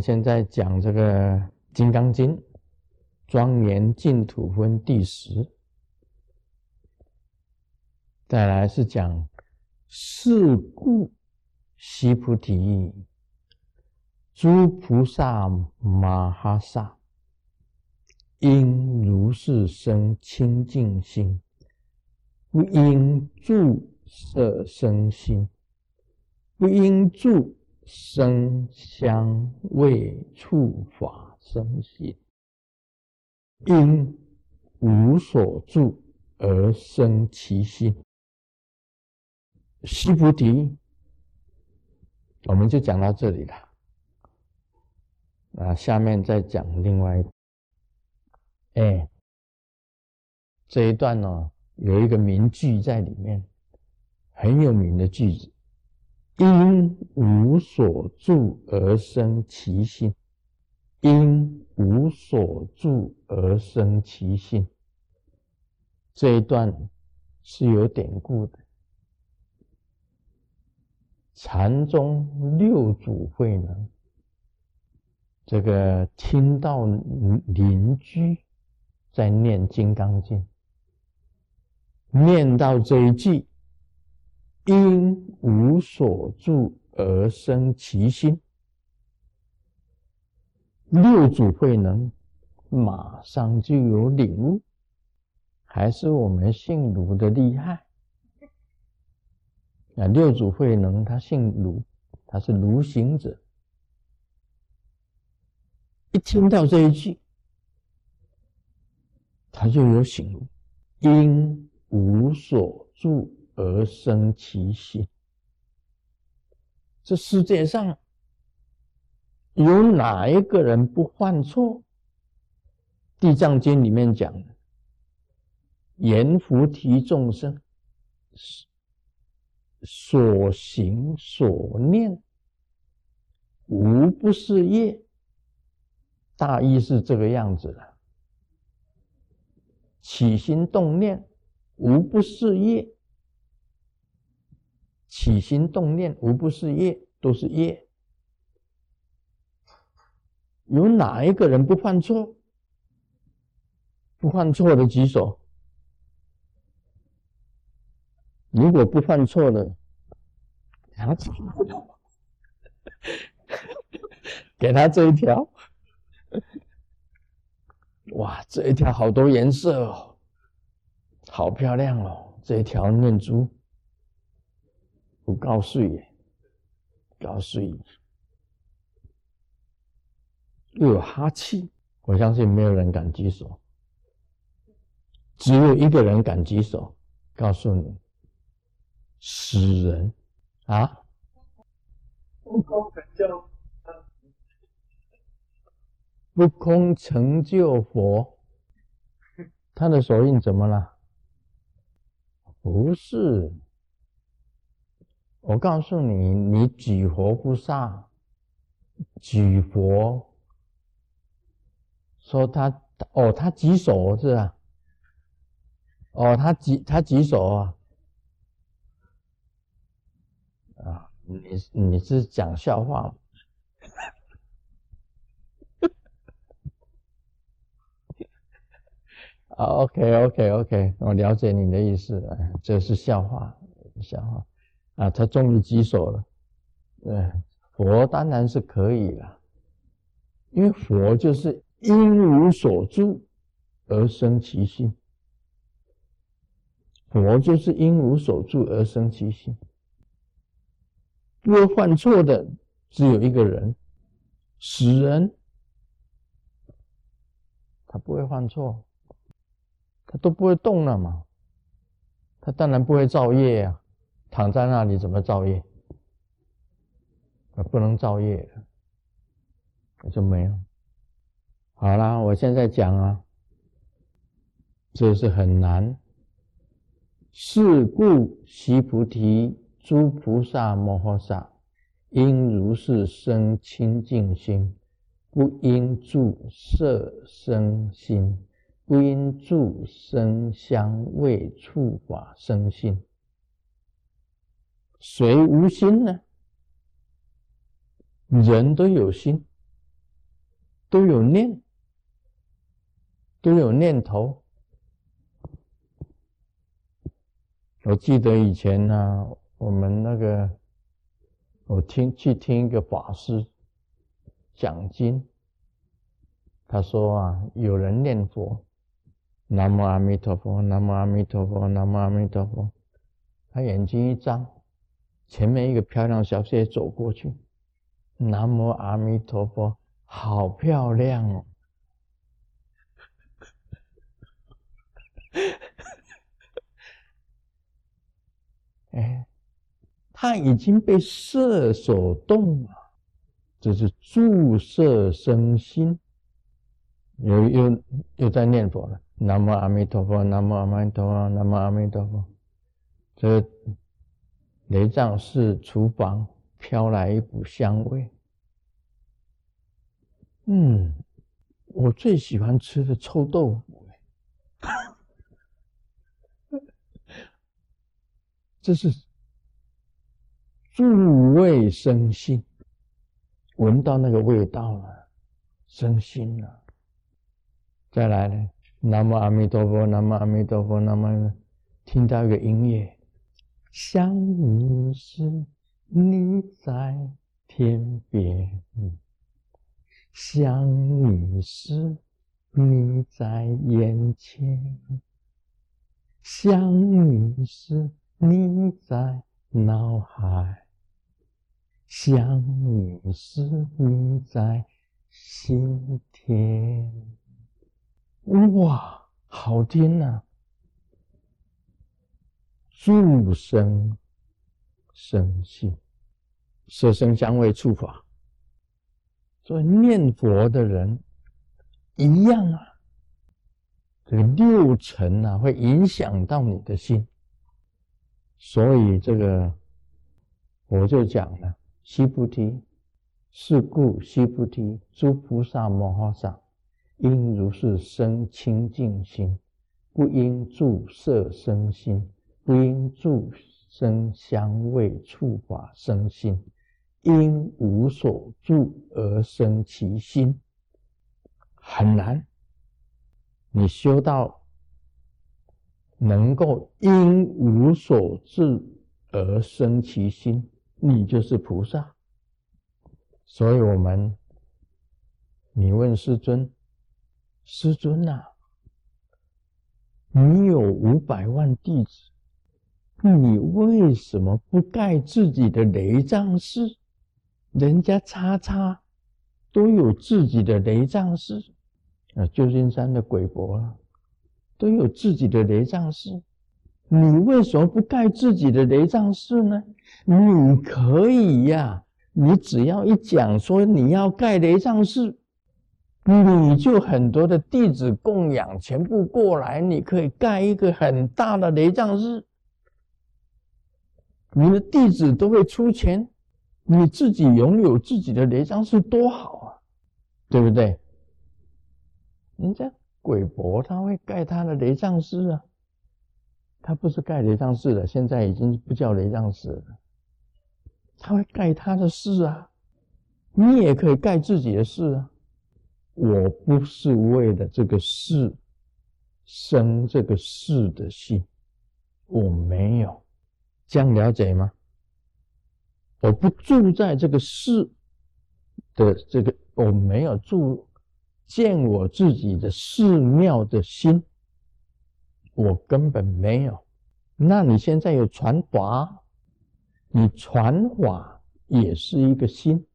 现在讲这个《金刚经》庄严净土分第十，再来是讲是故悉菩提，诸菩萨摩诃萨，应如是生清净心，不应住色生心，不应住。声香味触法生心，因无所住而生其心。须菩提，我们就讲到这里了。啊，下面再讲另外，哎，这一段呢，有一个名句在里面，很有名的句子。因无所住而生其心，因无所住而生其心。这一段是有典故的。禅宗六祖慧能，这个听到邻居在念《金刚经》，念到这一句。因无所住而生其心，六祖慧能马上就有领悟，还是我们姓卢的厉害。啊，六祖慧能他姓卢，他是卢行者，一听到这一句，他就有醒悟，因无所住。而生其心。这世界上有哪一个人不犯错？《地藏经》里面讲的，阎浮提众生所行所念，无不是业。大意是这个样子的：起心动念，无不是业。起心动念无不是业，都是业。有哪一个人不犯错？不犯错的举手。如果不犯错的，他给他这一条。哇，这一条好多颜色哦，好漂亮哦，这一条念珠。高税，高税，又有哈气，我相信没有人敢举手，只有一个人敢举手，告诉你，死人啊！不空成就，不空成就佛，他的手印怎么了？不是。我告诉你，你举佛菩萨，举佛，说他哦，他举手是吧？哦，他举他举手啊？啊，你你是讲笑话吗？啊，OK OK OK，我了解你的意思，这是笑话，笑话。啊，他终于举手了。嗯，佛当然是可以了，因为佛就是因无所住而生其心。佛就是因无所住而生其心。不会犯错的只有一个人，死人，他不会犯错，他都不会动了嘛，他当然不会造业呀。躺在那里怎么造业？不能造业，那就没有。好啦，我现在讲啊，这是很难。是故，悉菩提，诸菩萨摩诃萨，应如是生清净心，不应住色生心，不应住声香味触法生心。谁无心呢？人都有心，都有念，都有念头。我记得以前呢，我们那个，我听去听一个法师讲经，他说啊，有人念佛，南无阿弥陀佛，南无阿弥陀佛，南无阿弥陀佛，他眼睛一张，前面一个漂亮小姐走过去，南无阿弥陀佛，好漂亮哦。哎，他已经被色所动了，这是注色生心，又又又在念佛了。南无阿弥陀佛，南无阿弥陀佛，南无阿弥陀佛。这雷藏寺厨房飘来一股香味，嗯，我最喜欢吃的臭豆腐。这是助味生心，闻到那个味道了，生心了。再来呢，南无阿弥陀佛，南无阿弥陀佛，南无。听到一个音乐，想你时你在天边，想你时你在眼前，想你时。你在脑海，想你时你在心田。哇，好听呐！助生生性，色声香味触法。所以念佛的人一样啊，这个六尘啊，会影响到你的心。所以这个，我就讲了，悉菩提，是故悉菩提，诸菩萨摩诃萨，应如是生清净心，不应住色生心，因住生香味触法生心，因无所住而生其心，很难，你修到。能够因无所住而生其心，你就是菩萨。所以，我们你问师尊，师尊呐，你有五百万弟子，你为什么不盖自己的雷藏寺？人家叉叉都有自己的雷藏寺啊，旧金山的鬼佛啊。都有自己的雷藏寺，你为什么不盖自己的雷藏寺呢？你可以呀，你只要一讲说你要盖雷藏寺，你就很多的弟子供养全部过来，你可以盖一个很大的雷藏寺，你的弟子都会出钱，你自己拥有自己的雷藏寺多好啊，对不对？人家。鬼佛他会盖他的雷藏寺啊，他不是盖雷藏寺的，现在已经不叫雷藏寺了。他会盖他的寺啊，你也可以盖自己的寺啊。我不是为了这个寺生这个寺的心，我没有，这样了解吗？我不住在这个寺的这个，我没有住。见我自己的寺庙的心，我根本没有。那你现在有传法，你传法也是一个心。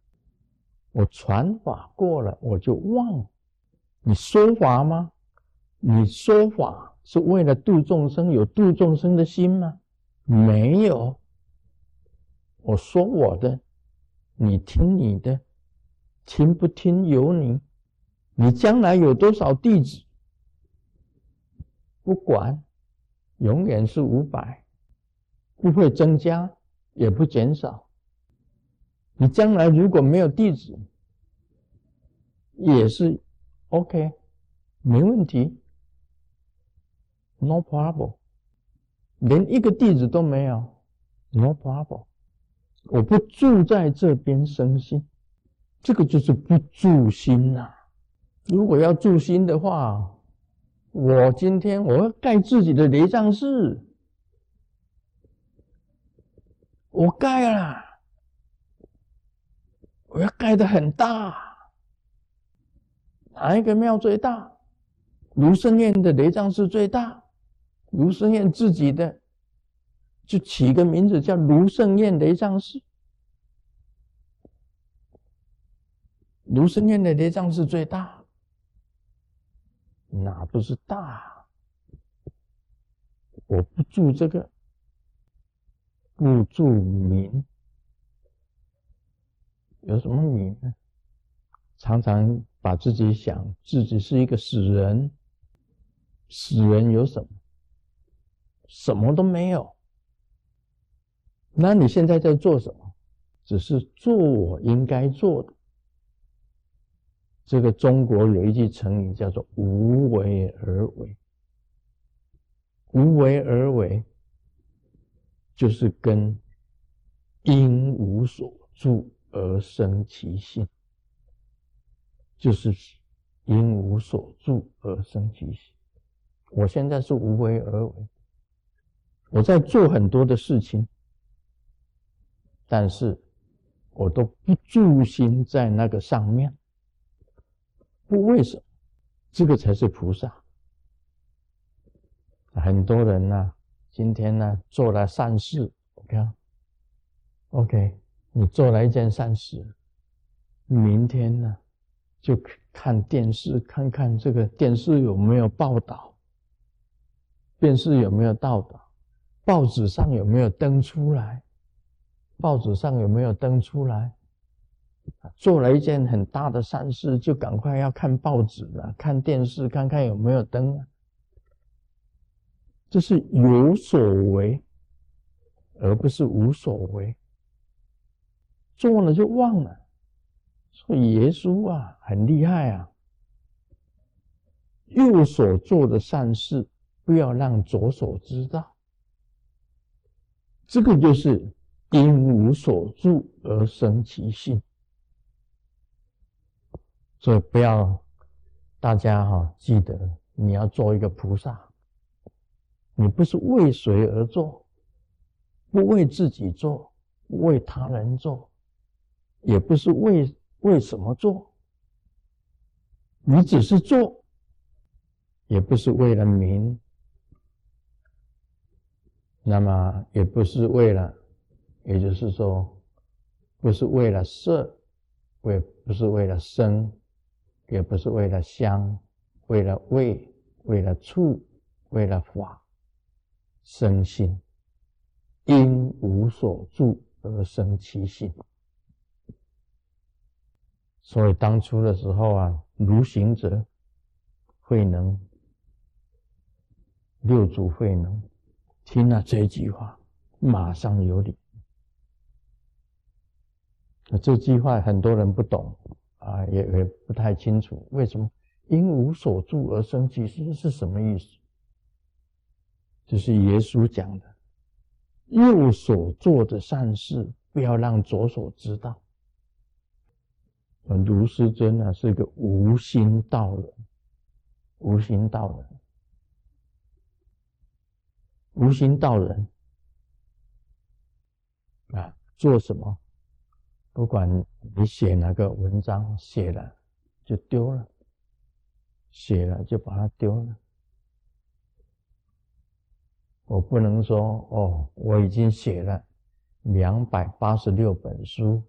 我传法过了，我就忘。你说法吗？你说法是为了度众生，有度众生的心吗？没有。我说我的，你听你的，听不听由你。你将来有多少弟子？不管，永远是五百，不会增加，也不减少。你将来如果没有弟子，也是 OK，没问题，No problem。连一个弟子都没有，No problem。我不住在这边生心，这个就是不住心呐。如果要住心的话，我今天我要盖自己的雷藏寺，我盖了，我要盖的很大，哪一个庙最大？卢胜彦的雷藏寺最大，卢胜彦自己的就起个名字叫卢胜彦雷藏寺。卢胜彦的雷藏寺最大，哪不是大？我不住这个，不住名，有什么名呢？常常把自己想自己是一个死人。死人有什么？什么都没有。那你现在在做什么？只是做我应该做的。这个中国有一句成语叫做“无为而为”。无为而为，就是跟因无所住而生其性，就是因无所住而生其性。我现在是无为而为，我在做很多的事情，但是我都不住心在那个上面。不为什么？这个才是菩萨。很多人呢，今天呢做了善事，我看，OK，你做了一件善事，明天呢就看电视，看看这个电视有没有报道。电视有没有报道？报纸上有没有登出来？报纸上有没有登出来？做了一件很大的善事，就赶快要看报纸了，看电视，看看有没有登。这是有所为，而不是无所为。做了就忘了。所以耶稣啊，很厉害啊，右手做的善事。不要让左手知道，这个就是因无所住而生其性。所以不要大家哈记得，你要做一个菩萨，你不是为谁而做，不为自己做，不为他人做，也不是为为什么做，你只是做，也不是为了名。那么也不是为了，也就是说，不是为了色，也不是为了声，也不是为了香，为了味，为了触，为了法，生心，因无所住而生其心。所以当初的时候啊，如行者慧能，六祖慧能。听了这句话，马上有理。那这句话很多人不懂啊，也也不太清楚为什么“因无所住而生其心”是什么意思？就是耶稣讲的，右手做的善事，不要让左手知道。卢师尊呢，是个无心道人，无心道人。无心道人啊，做什么？不管你写哪个文章，写了就丢了，写了就把它丢了。我不能说哦，我已经写了两百八十六本书，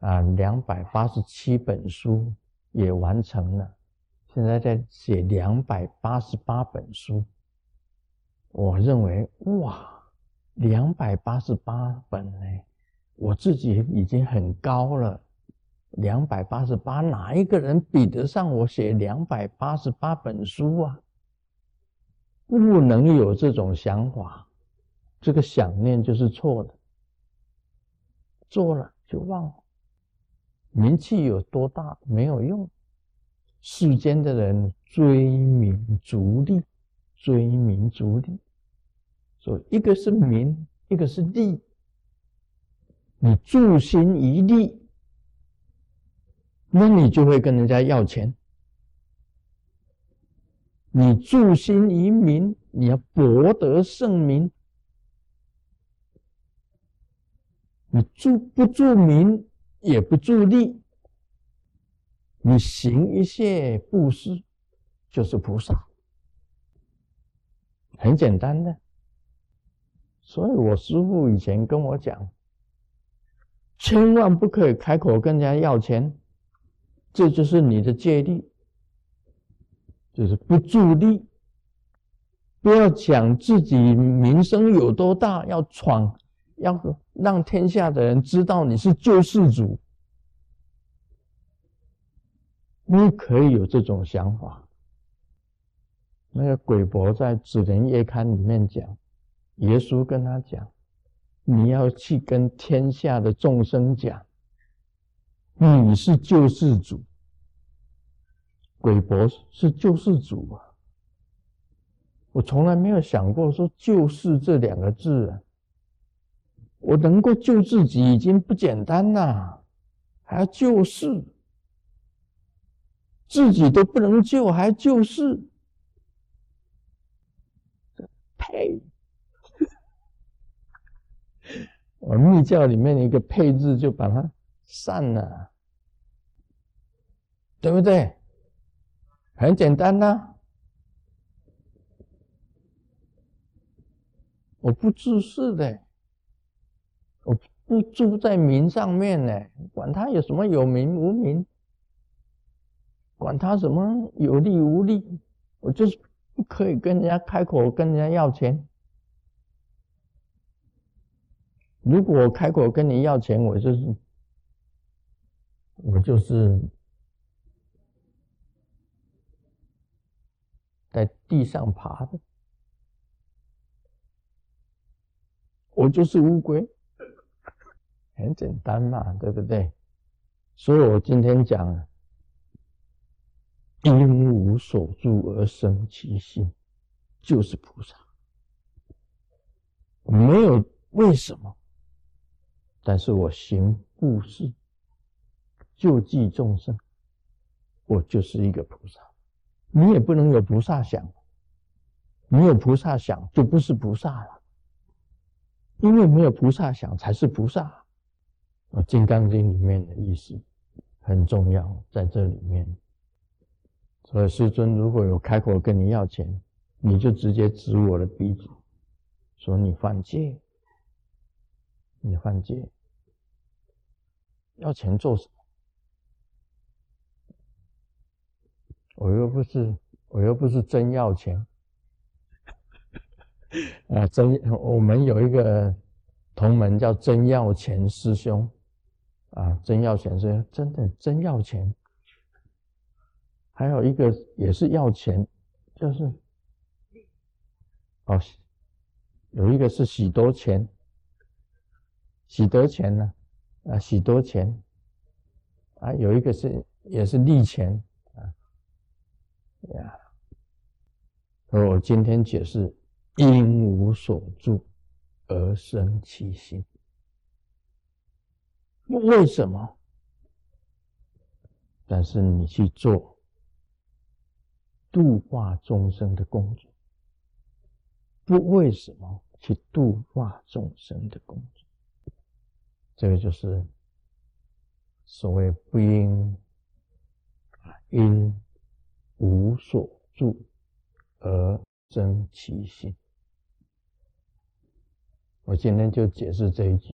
啊，两百八十七本书也完成了，现在在写两百八十八本书。我认为哇，两百八十八本呢，我自己已经很高了。两百八十八，哪一个人比得上我写两百八十八本书啊？不能有这种想法，这个想念就是错的。做了就忘了，名气有多大没有用。世间的人追名逐利，追名逐利。说一个是名，一个是利。你助心一利，那你就会跟人家要钱，你助心于民，你要博得圣名。你助不助名，也不助利，你行一切布施，就是菩萨。很简单的。所以我师父以前跟我讲，千万不可以开口跟人家要钱，这就是你的戒律，就是不助力。不要讲自己名声有多大，要闯，要让天下的人知道你是救世主，不可以有这种想法。那个鬼伯在《指人夜刊》里面讲。耶稣跟他讲：“你要去跟天下的众生讲，你是救世主。鬼伯是救世主啊！我从来没有想过说‘救世’这两个字啊。我能够救自己已经不简单了，还要救世，自己都不能救，还救世，呸！”我密教里面的一个配置就把它散了，对不对？很简单呐，我不自私的，我不住在名上面呢，管他有什么有名无名，管他什么有利无利，我就是不可以跟人家开口跟人家要钱。如果我开口跟你要钱，我就是我就是在地上爬的，我就是乌龟，很简单嘛，对不对？所以我今天讲，因无所住而生其心，就是菩萨，没有为什么。但是我行布施，救济众生，我就是一个菩萨。你也不能有菩萨想，没有菩萨想就不是菩萨了。因为没有菩萨想才是菩萨。啊，《金刚经》里面的意思很重要，在这里面。所以师尊如果有开口跟你要钱，你就直接指我的鼻子，说你犯戒，你犯戒。要钱做什么？我又不是，我又不是真要钱。啊，真我们有一个同门叫真要钱师兄，啊，真要钱师兄真的真要钱。还有一个也是要钱，就是哦，有一个是喜多钱，喜多钱呢。啊许多钱啊，有一个是也是利钱啊呀。我今天解释因无所住而生其心，为什么？但是你去做度化众生的工作，不为什么去度化众生的工作？这个就是所谓不应因无所住而生其心。我今天就解释这一句。